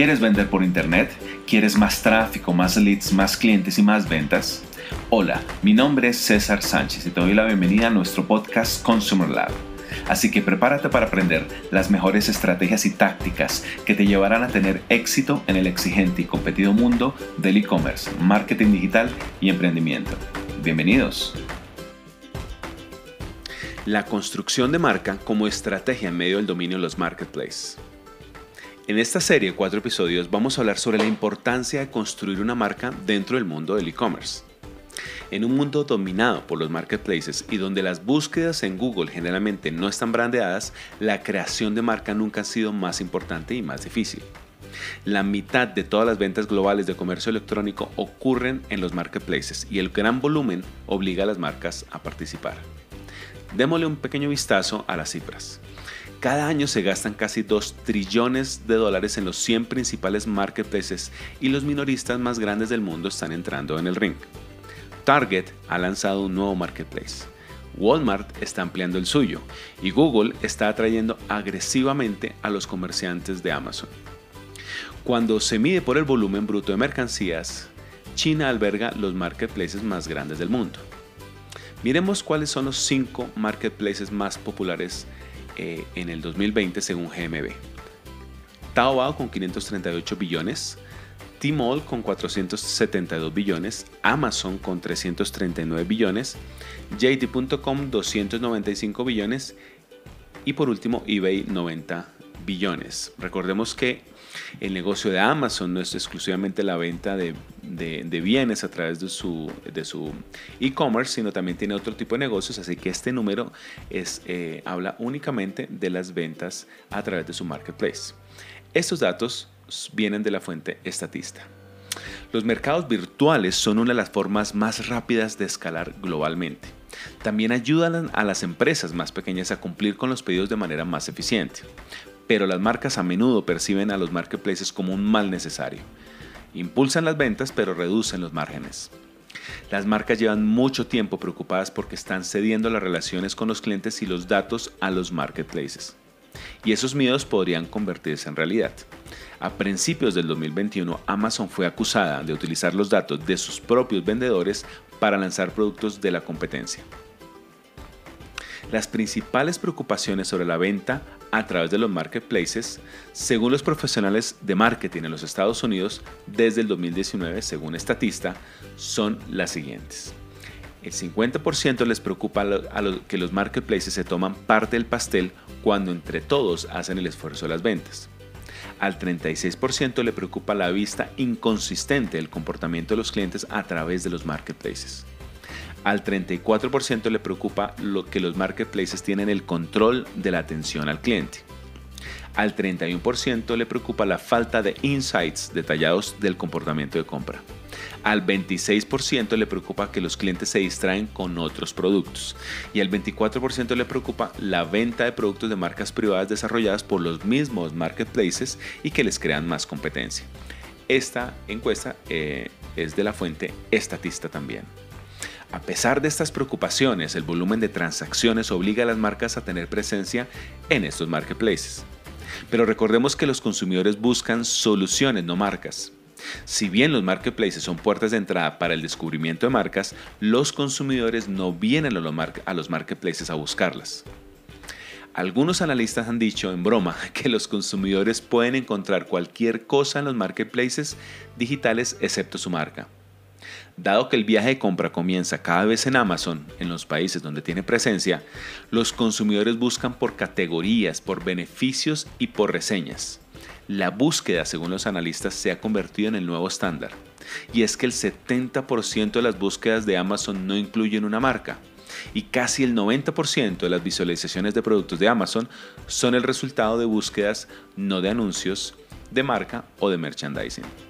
¿Quieres vender por Internet? ¿Quieres más tráfico, más leads, más clientes y más ventas? Hola, mi nombre es César Sánchez y te doy la bienvenida a nuestro podcast Consumer Lab. Así que prepárate para aprender las mejores estrategias y tácticas que te llevarán a tener éxito en el exigente y competido mundo del e-commerce, marketing digital y emprendimiento. Bienvenidos. La construcción de marca como estrategia en medio del dominio de los marketplaces. En esta serie de cuatro episodios vamos a hablar sobre la importancia de construir una marca dentro del mundo del e-commerce. En un mundo dominado por los marketplaces y donde las búsquedas en Google generalmente no están brandeadas, la creación de marca nunca ha sido más importante y más difícil. La mitad de todas las ventas globales de comercio electrónico ocurren en los marketplaces y el gran volumen obliga a las marcas a participar. Démosle un pequeño vistazo a las cifras. Cada año se gastan casi 2 trillones de dólares en los 100 principales marketplaces y los minoristas más grandes del mundo están entrando en el ring. Target ha lanzado un nuevo marketplace. Walmart está ampliando el suyo y Google está atrayendo agresivamente a los comerciantes de Amazon. Cuando se mide por el volumen bruto de mercancías, China alberga los marketplaces más grandes del mundo. Miremos cuáles son los 5 marketplaces más populares eh, en el 2020 según GMB. Taobao con 538 billones, Tmall con 472 billones, Amazon con 339 billones, JD.com 295 billones y por último eBay 90 Recordemos que el negocio de Amazon no es exclusivamente la venta de, bienes a través de su e-commerce, sino también tiene otro tipo de negocios, así que este número eh, habla únicamente de las ventas a través de su marketplace. Estos datos vienen de la fuente estatista. Los mercados virtuales son una de las formas más rápidas de escalar globalmente. También ayudan a las empresas más pequeñas a cumplir con los pedidos de manera más eficiente pero las marcas a menudo perciben a los marketplaces como un mal necesario. Impulsan las ventas, pero reducen los márgenes. Las marcas llevan mucho tiempo preocupadas porque están cediendo las relaciones con los clientes y los datos a los marketplaces. Y esos miedos podrían convertirse en realidad. A principios del 2021, Amazon fue acusada de utilizar los datos de sus propios vendedores para lanzar productos de la competencia. Las principales preocupaciones sobre la venta a través de los marketplaces, según los profesionales de marketing en los Estados Unidos, desde el 2019, según Estatista, son las siguientes. El 50% les preocupa a que los marketplaces se toman parte del pastel cuando entre todos hacen el esfuerzo de las ventas. Al 36% le preocupa la vista inconsistente del comportamiento de los clientes a través de los marketplaces. Al 34% le preocupa lo que los marketplaces tienen el control de la atención al cliente. Al 31% le preocupa la falta de insights detallados del comportamiento de compra. Al 26% le preocupa que los clientes se distraen con otros productos. Y al 24% le preocupa la venta de productos de marcas privadas desarrolladas por los mismos marketplaces y que les crean más competencia. Esta encuesta eh, es de la fuente estatista también. A pesar de estas preocupaciones, el volumen de transacciones obliga a las marcas a tener presencia en estos marketplaces. Pero recordemos que los consumidores buscan soluciones, no marcas. Si bien los marketplaces son puertas de entrada para el descubrimiento de marcas, los consumidores no vienen a los marketplaces a buscarlas. Algunos analistas han dicho en broma que los consumidores pueden encontrar cualquier cosa en los marketplaces digitales excepto su marca. Dado que el viaje de compra comienza cada vez en Amazon, en los países donde tiene presencia, los consumidores buscan por categorías, por beneficios y por reseñas. La búsqueda, según los analistas, se ha convertido en el nuevo estándar. Y es que el 70% de las búsquedas de Amazon no incluyen una marca. Y casi el 90% de las visualizaciones de productos de Amazon son el resultado de búsquedas no de anuncios, de marca o de merchandising.